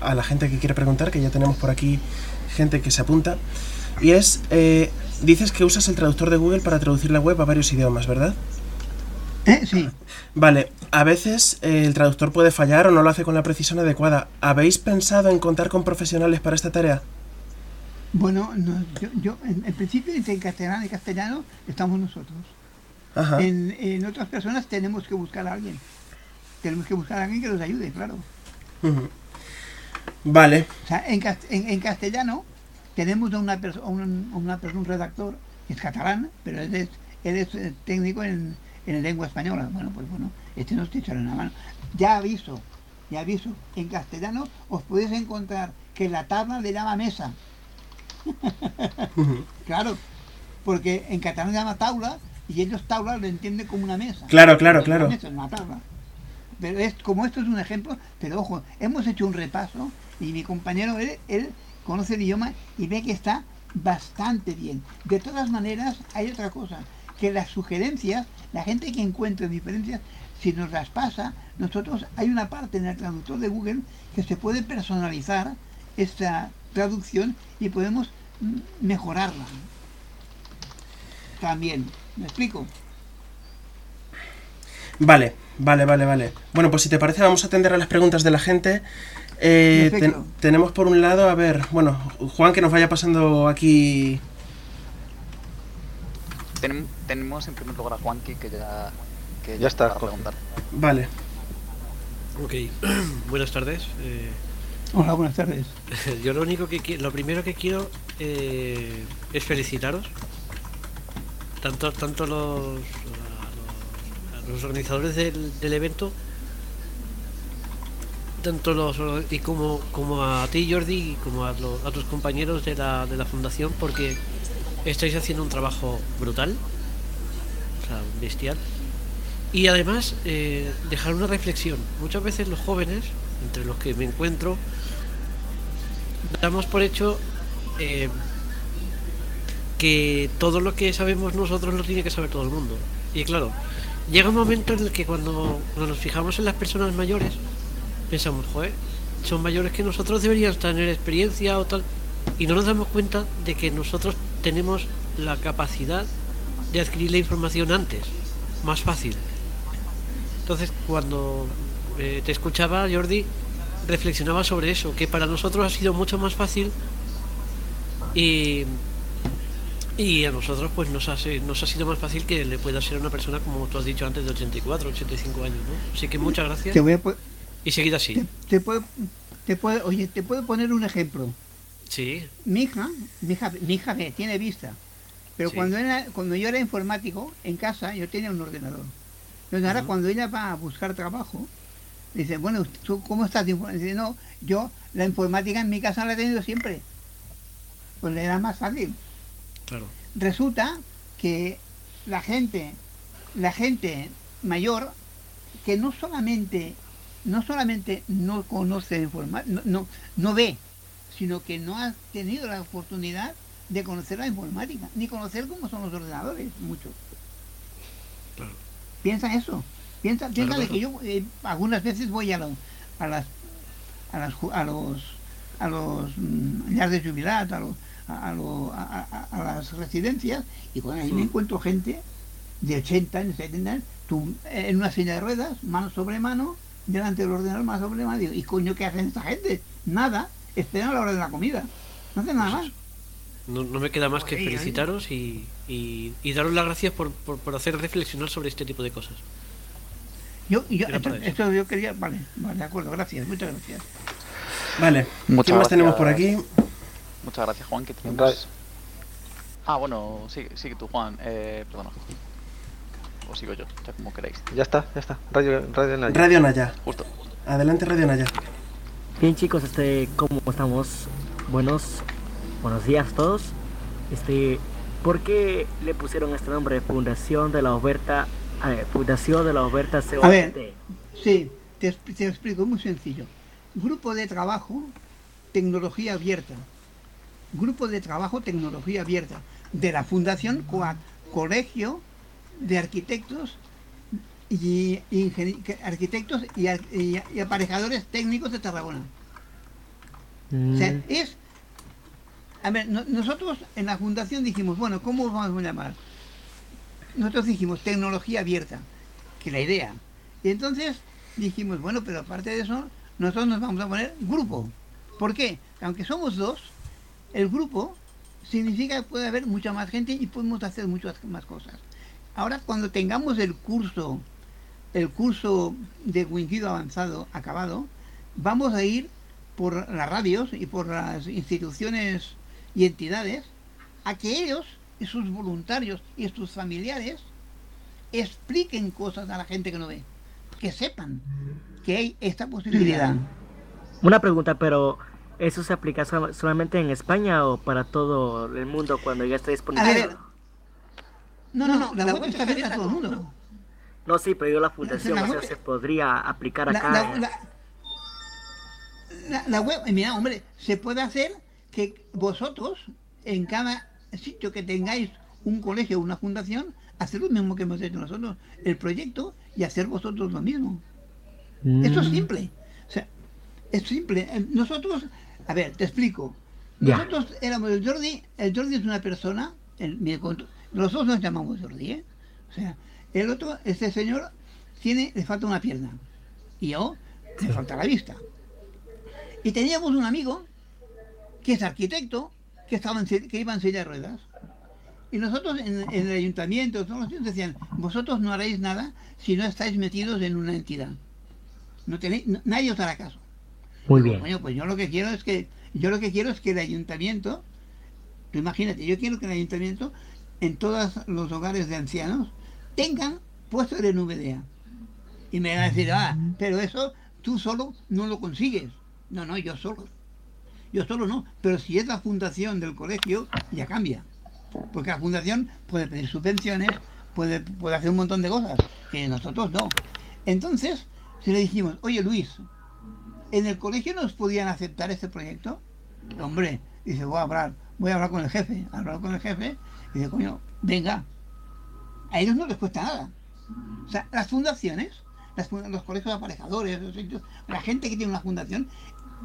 a la gente que quiere preguntar, que ya tenemos por aquí gente que se apunta. Y es, eh, dices que usas el traductor de Google para traducir la web a varios idiomas, ¿verdad? Eh, sí. Vale, a veces eh, el traductor puede fallar o no lo hace con la precisión adecuada. ¿Habéis pensado en contar con profesionales para esta tarea? Bueno, yo, en, principio entre castellano y castellano estamos nosotros. En, otras personas tenemos que buscar a alguien. Tenemos que buscar a alguien que nos ayude, claro. Vale. O sea, en, en, castellano tenemos a una, persona una, un redactor, que es catalán, pero él es, él es eh, técnico en, en lengua española. Bueno, pues bueno, este nos te echará una mano. Ya aviso, ya aviso, en castellano os podéis encontrar que la tabla le llama mesa. <laughs> claro, porque en catalán se llama taula y ellos taula lo entienden como una mesa. Claro, claro, claro. Pero es como esto es un ejemplo, pero ojo, hemos hecho un repaso y mi compañero él, conoce el idioma y ve que está bastante bien. De todas maneras, hay otra cosa, que las sugerencias, la gente que encuentre diferencias, si nos las pasa, nosotros hay una parte en el traductor de Google que se puede personalizar esta traducción y podemos mejorarla. También, ¿me explico? Vale, vale, vale, vale. Bueno, pues si te parece vamos a atender a las preguntas de la gente. Eh, tenemos por un lado, a ver, bueno, Juan que nos vaya pasando aquí tenemos en primer lugar a Juanqui que ya, que ya, está. preguntar. Vale. Ok, <clears throat> buenas tardes. Eh, Hola, buenas tardes. <laughs> Yo lo único que lo primero que quiero eh, es felicitaros. Tanto, tanto los, los, organizadores del, evento, tanto los y como, como a ti Jordi y como a, a tus compañeros de la, de la fundación, porque estáis haciendo un trabajo brutal, o sea, bestial. Y además, eh, dejar una reflexión. Muchas veces los jóvenes, entre los que me encuentro, damos por hecho eh, que todo lo que sabemos nosotros lo tiene que saber todo el mundo. Y claro, llega un momento en el que cuando, nos fijamos en las personas mayores, pensamos, joder, son mayores que nosotros, deberían tener experiencia o tal. Y no nos damos cuenta de que nosotros tenemos la capacidad de adquirir la información antes, más fácil. Entonces, cuando eh, te escuchaba, Jordi, reflexionaba sobre eso, que para nosotros ha sido mucho más fácil y, y a nosotros pues nos ha, nos ha sido más fácil que le pueda ser a una persona, como tú has dicho antes, de 84, 85 años. ¿no? Así que muchas gracias. y seguid así. Te, puedo, te puedo, oye, te puedo poner un ejemplo. Sí. Mi hija, mi hija, mi hija tiene vista. Pero cuando, era, cuando yo era informático, en casa yo tenía un ordenador. Entonces ahora cuando ella va a buscar trabajo, dice, bueno, ¿tú cómo estás? Dice, no, yo la informática en mi casa la he tenido siempre. Pues le era más fácil. Claro. Resulta que la gente, la gente mayor, que no solamente, no solamente no conoce informática, no, no ve, sino que no ha tenido la oportunidad de conocer la informática, ni conocer cómo son los ordenadores, muchos. Piensa eso. Piensa, piensa de que yo eh, algunas veces voy a, a las a las a los a los mm, de jubilados, a, los, a, a, las residencias y cuando ahí me encuentro gente de 80 años, 70 años, en una silla de ruedas, mano sobre mano, delante del ordenador, mano sobre mano, y coño, ¿qué hacen esta gente? Nada, esperan a la hora de la comida. No hace nada más. No, no me queda más que felicitaros y, y, y daros las gracias por, por, por hacer reflexionar sobre este tipo de cosas. Yo, yo, esto yo quería. Vale, vale, de acuerdo, gracias, muchas gracias. Vale. Muchas ¿Quién más tenemos por gracias. aquí? Muchas gracias, Juan, que tenemos... Ah, bueno, sigue, sigue tú, Juan. Eh, perdona. O sigo yo, ya como queráis. Ya está, ya está. Radio, radio Naya. Radio Naya. Justo. Adelante, Radio Naya. Bien chicos, este, ¿cómo estamos? Buenos, buenos días a todos. Este, ¿por qué le pusieron este nombre Fundación de la Oberta, eh, Fundación de la Oberta COT? A ver. Sí, te explico, muy sencillo. Grupo de trabajo, tecnología abierta. Grupo de trabajo, tecnología abierta. De la Fundación COAT, Colegio de Arquitectos y, arquitectos y, ar- y- y aparejadores técnicos de Tarragona. O sea, Mm, es. A ver, no- nosotros en la fundación dijimos, bueno, ¿cómo vamos a llamar? Nosotros dijimos tecnología abierta, que la idea. Y entonces dijimos, bueno, pero aparte de eso, nosotros nos vamos a poner grupo. ¿Por qué? Aunque somos dos, el grupo significa que puede haber mucha más gente y podemos hacer muchas más cosas. Ahora, cuando tengamos el curso, el curso de Winkido avanzado acabado, vamos a ir por las radios y por las instituciones y entidades a que ellos y sus voluntarios y sus familiares expliquen cosas a la gente que no ve, que sepan que hay esta posibilidad. Una pregunta, pero ¿eso se aplica so- solamente en España o para todo el mundo cuando ya esté A disponible? ver, no, no, no, la web está abierta a todo el mundo. No, sí, pero yo la fundación, La o sea, web- se podría aplicar La, acá. la- la- la- la web, mira, hombre, se puede hacer que vosotros, en cada sitio que tengáis un colegio o una fundación, hacer lo mismo que hemos hecho nosotros, el proyecto, y hacer vosotros lo mismo. Esto es Mm, simple. O sea, es simple. Eh, Nosotros, a ver, te explico. Nosotros éramos el Jordi, el Jordi es una persona, el, dos nos llamamos Jordi, ¿eh? O sea, el otro, este señor, tiene, le falta una pierna. Y yo, me falta la vista. Y teníamos un amigo que es arquitecto, que, estaba en, que iba en silla de ruedas. Y nosotros en, en el ayuntamiento, todos los sitios decían, vosotros no haréis nada si no estáis metidos en una entidad. No tenéis, no- nadie os hará caso. Muy bien. Bueno, pues yo lo que quiero es que yo lo que quiero es que el ayuntamiento, tú imagínate, yo quiero que el ayuntamiento en todos los hogares de ancianos tengan puesto el NVDA. Y me van a decir, ah, pero eso tú solo no lo consigues. No, no, yo solo. Yo solo no. Pero si es la fundación del colegio, ya cambia. Porque la fundación puede pedir subvenciones, puede, puede hacer un montón de cosas, que nosotros no. Entonces, si le dijimos, oye Luis, ¿en el colegio nos podían aceptar este proyecto? Hombre, dice, voy a hablar, voy a hablar con el jefe, hablar con el jefe, y dice, coño, venga. A ellos no les cuesta nada. O sea, las fundaciones, los colegios aparejadores, los la gente que tiene una fundación,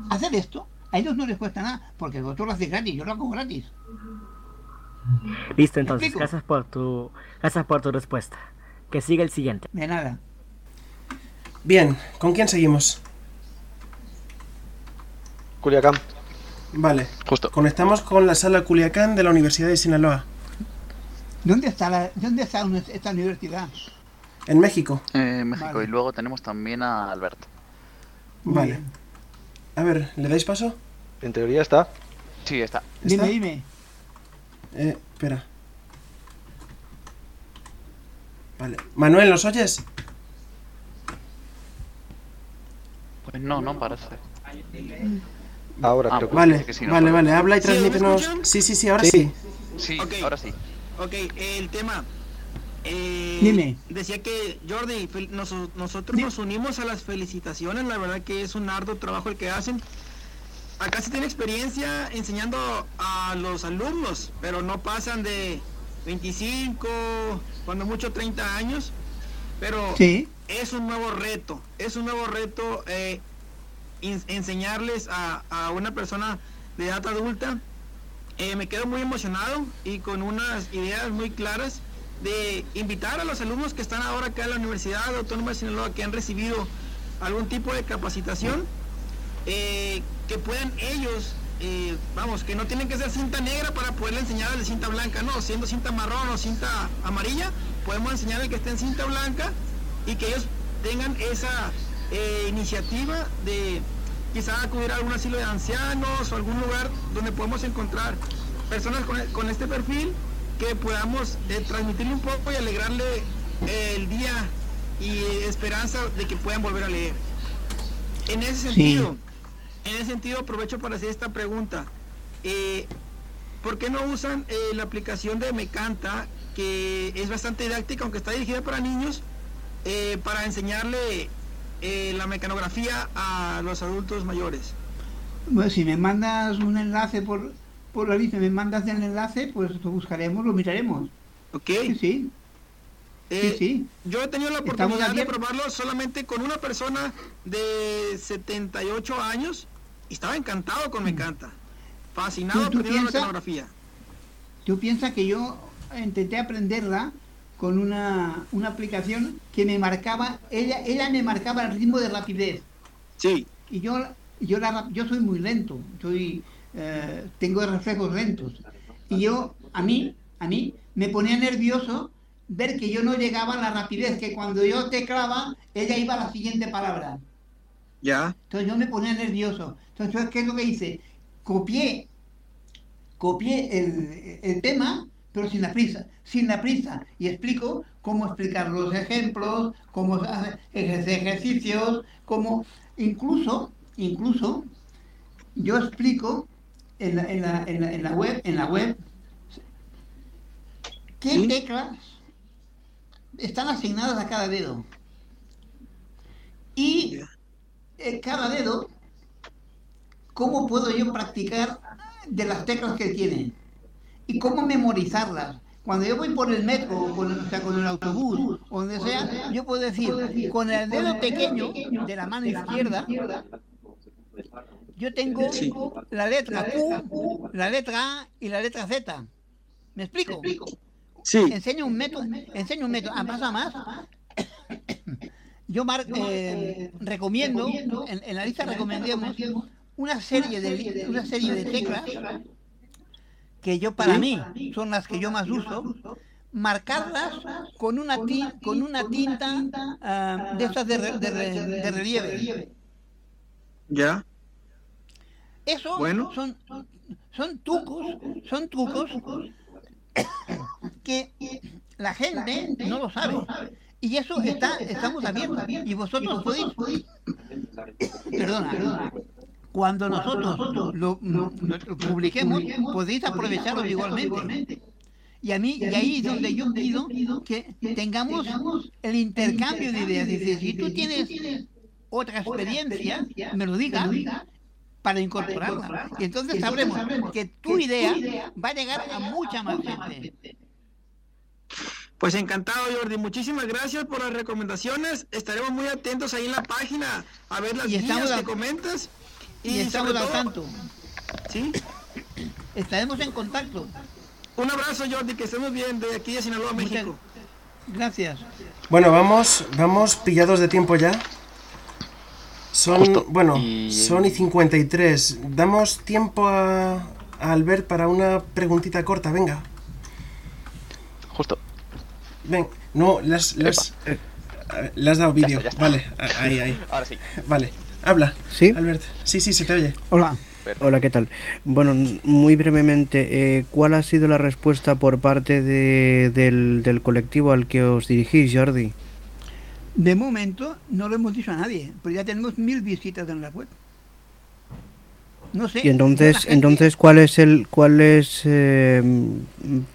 hacer esto, a ellos no les cuesta nada, porque vosotros lo hacéis gratis, yo lo hago gratis. Listo, entonces, gracias por tu, gracias por tu respuesta. Que siga el siguiente. De nada. Bien, ¿con quién seguimos? Culiacán. Vale. Justo. Conectamos con la sala Culiacán de la Universidad de Sinaloa, ¿Dónde está, la, dónde está esta universidad? en México. Eh, México. Vale. Y luego tenemos también a Alberto. Vale. A ver, ¿le dais paso? En teoría está. Sí, está. ¿Está? Dime, dime. Eh, espera. Vale. Manuel, ¿nos oyes? Pues no, no parece. Ahora Ah, creo que. vale. Que sí, no vale, vale. Habla y ¿Sí, me transmítenos. Sí, sí, sí, ahora Sí. sí. Ahora sí. Ok, el tema. Eh, Dime. Decía que Jordi, nos- nosotros nos unimos a las felicitaciones, la verdad que es un arduo trabajo el que hacen. Acá se tiene experiencia enseñando a los alumnos, pero no pasan de 25, cuando mucho 30 años. Pero Sí. es un nuevo reto, es un nuevo reto eh, enseñarles a, a una persona de edad adulta. Eh, me quedo muy emocionado y con unas ideas muy claras de invitar a los alumnos que están ahora acá en la Universidad Autónoma de Sinaloa que han recibido algún tipo de capacitación, eh, que puedan ellos eh, vamos, que no tienen que ser cinta negra para poderle enseñar al de cinta blanca, no, siendo cinta marrón o cinta amarilla, podemos enseñar al que esté en cinta blanca y que ellos tengan esa eh, iniciativa de quizá acudir a algún asilo de ancianos o algún lugar donde podemos encontrar personas con, con este perfil que podamos transmitirle un poco y alegrarle el día y esperanza de que puedan volver a leer. En ese sentido, en ese sentido aprovecho para hacer esta pregunta. Eh, ¿Por qué no usan eh, la aplicación de Mecanta, que es bastante didáctica, aunque está dirigida para niños, eh, para enseñarle eh, la mecanografía a los adultos mayores? Bueno, si me mandas un enlace por, por la lista, me mandas el enlace, pues lo buscaremos, lo miraremos. ¿Ok? Sí, sí. Eh, sí. Yo he tenido la oportunidad de probarlo solamente con una persona de 78 años y estaba encantado con Mecanta. Fascinado, ¿Tú- tú la piensas? mecanografía. Tú piensas que yo intenté aprenderla con una, una aplicación que me marcaba, ella, ella me marcaba el ritmo de rapidez. Sí. Y yo, yo, la, yo soy muy lento, soy, eh, tengo reflejos lentos. Y yo, a mí, a mí, me ponía nervioso ver que yo no llegaba a la rapidez, que cuando yo teclaba, ella iba a la siguiente palabra. Ya. Entonces yo me ponía nervioso. Entonces, ¿qué es lo que hice? Copié, copié el, el tema, pero sin la prisa, sin la prisa. Y explico cómo explicar los ejemplos, cómo hacer ejer- ejercicios, cómo incluso, incluso, yo explico en la, en la, en la, en la web, en la web, qué ¿Sí? teclas están asignadas a cada dedo. Y. en cada dedo, ¿cómo puedo yo practicar de las teclas que tiene? Y cómo memorizarlas. Cuando yo voy por el metro, o con, o sea, con el autobús, o donde sea, yo puedo decir, con el dedo pequeño de la mano izquierda, yo tengo Sí. la letra Q, la letra A y la letra Z. ¿Me explico? Sí. enseño un método, enseño un método. Ah, pasa más. Yo mar- eh, recomiendo, en, en la lista recomendemos una serie de una serie de teclas que yo para mí son las que yo más uso, marcarlas con una ti- con una tinta ah, de estas de, re- de re- de relieve. Ya. Eso Bueno. son, son trucos, son trucos que la gente no lo sabe. Y eso está, estamos abiertos. Y vosotros podéis, perdona, cuando nosotros lo, lo- lo publiquemos, podéis aprovecharlo igualmente. Y a mí, y ahí es donde yo pido que tengamos el intercambio de ideas. Dice, si tú tienes otra experiencia, me lo digas para incorporarla. Y entonces sabremos que tu idea va a llegar a mucha más gente. Pues encantado, Jordi. Muchísimas gracias por las recomendaciones. Estaremos muy atentos ahí en la página a ver las Y guías que comentas. Y estamos sobre al todo- tanto. Sí. Estaremos en contacto. Un abrazo, Jordi, que estemos bien de aquí de Sinaloa, Muchas México. gracias. Bueno, vamos, vamos pillados de tiempo ya. Son, Justo. bueno, Y- son y 53. Damos tiempo a, a Albert para una preguntita corta, venga. Ven, no, las, las, eh, le has dado vídeo. está, ya está. Vale, a- ahí, ahí. <laughs> Ahora sí. Vale, habla. ¿Sí? Albert. Sí, sí, se te oye. Hola. Hola, ¿qué tal? Bueno, muy brevemente, eh, ¿cuál ha sido la respuesta por parte de- del, del colectivo al que os dirigís, Jordi? De momento no lo hemos dicho a nadie, pero ya tenemos mil visitas en la web. No sé. Y entonces, entonces ¿cuál es el, cuál es, eh,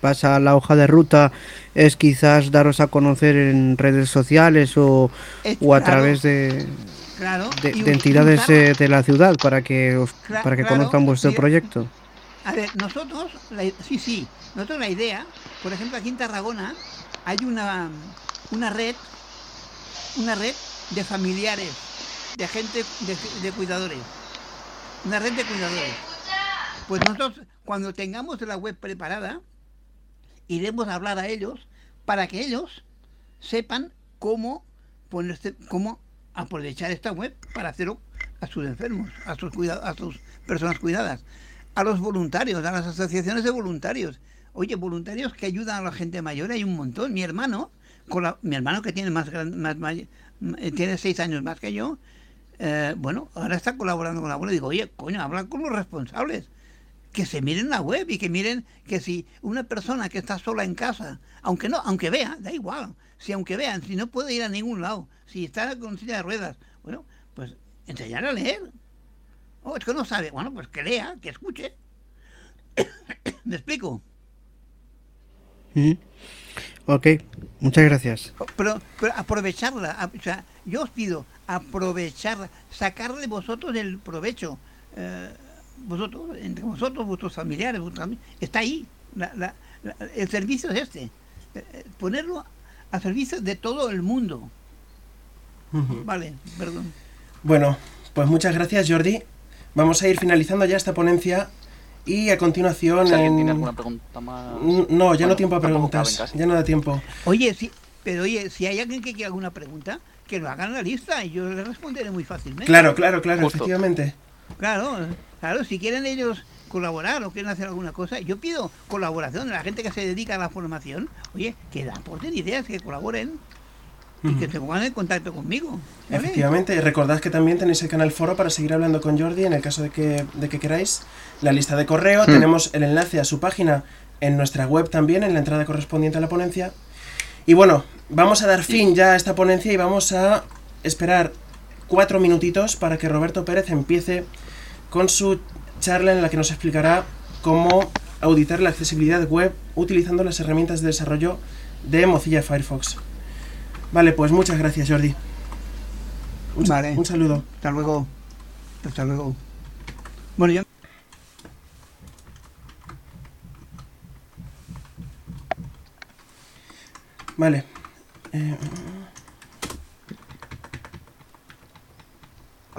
pasa la hoja de ruta? ¿Es quizás daros a conocer en redes sociales o, Es o a claro, través de, claro, de- entidades eh, de la ciudad para que, os- para que conozcan vuestro sí. proyecto? A ver, nosotros, la- sí, sí, nosotros la idea, por ejemplo, aquí en Tarragona hay una, una red, una red de familiares, de gente, de, de cuidadores, una red de cuidadores. Pues nosotros, cuando tengamos la web preparada, iremos a hablar a ellos para que ellos sepan cómo ponerse, cómo aprovechar esta web para hacerlo a sus enfermos, a sus cuida- a sus personas cuidadas. a los voluntarios, a las asociaciones de voluntarios. Oye, voluntarios que ayudan a la gente mayor, hay un montón. Mi hermano, con la- mi hermano que tiene más, gran- más, eh, tiene seis años más que yo, eh, bueno, ahora está colaborando con la web. Digo, oye, coño, habla con los responsables. Que se miren la web y que miren que si una persona que está sola en casa, aunque no, aunque vea, da igual, si aunque vean, si no puede ir a ningún lado, si está con silla de ruedas, bueno, pues enseñar a leer. Oh, es que no sabe, bueno, pues que lea, que escuche. <coughs> ¿Me explico? Mm. Ok, muchas gracias. Pero, pero aprovecharla, a- o sea, yo os pido aprovecharla, sacarle vosotros el provecho. eh, vosotros, entre vosotros, vuestros familiares, vuestros está ahí. La- la- la- el servicio es este. eh, eh, ponerlo a servicio de todo el mundo. Vale, perdón. Bueno, pues muchas gracias Jordi. Vamos a ir finalizando ya esta ponencia y a continuación... Si alguien en- tiene alguna pregunta más. No, ya no tiempo a preguntas. Ya no da tiempo. Oye, sí, pero oye, si hay alguien que quiera alguna pregunta, que lo hagan en la lista y yo le responderé muy fácilmente. Claro, claro, claro, Justo. efectivamente. Claro, claro, si quieren ellos colaborar o quieren hacer alguna cosa, yo pido colaboración de la gente que se dedica a la formación, oye, que aporten ideas, que colaboren y que se pongan en contacto conmigo. ¿vale? Efectivamente, recordad que también tenéis el canal foro para seguir hablando con Jordi en el caso de que, de que queráis. La lista de correo, Hmm. tenemos el enlace a su página en nuestra web también, en la entrada correspondiente a la ponencia. Y bueno, vamos a dar fin ya a esta ponencia y vamos a esperar cuatro minutitos para que Roberto Pérez empiece con su charla en la que nos explicará cómo auditar la accesibilidad web utilizando las herramientas de desarrollo de Mozilla Firefox. Vale, pues muchas gracias Jordi. Un, sa- Vale. un saludo. Hasta luego. Hasta luego. Bueno, yo... Vale. Eh,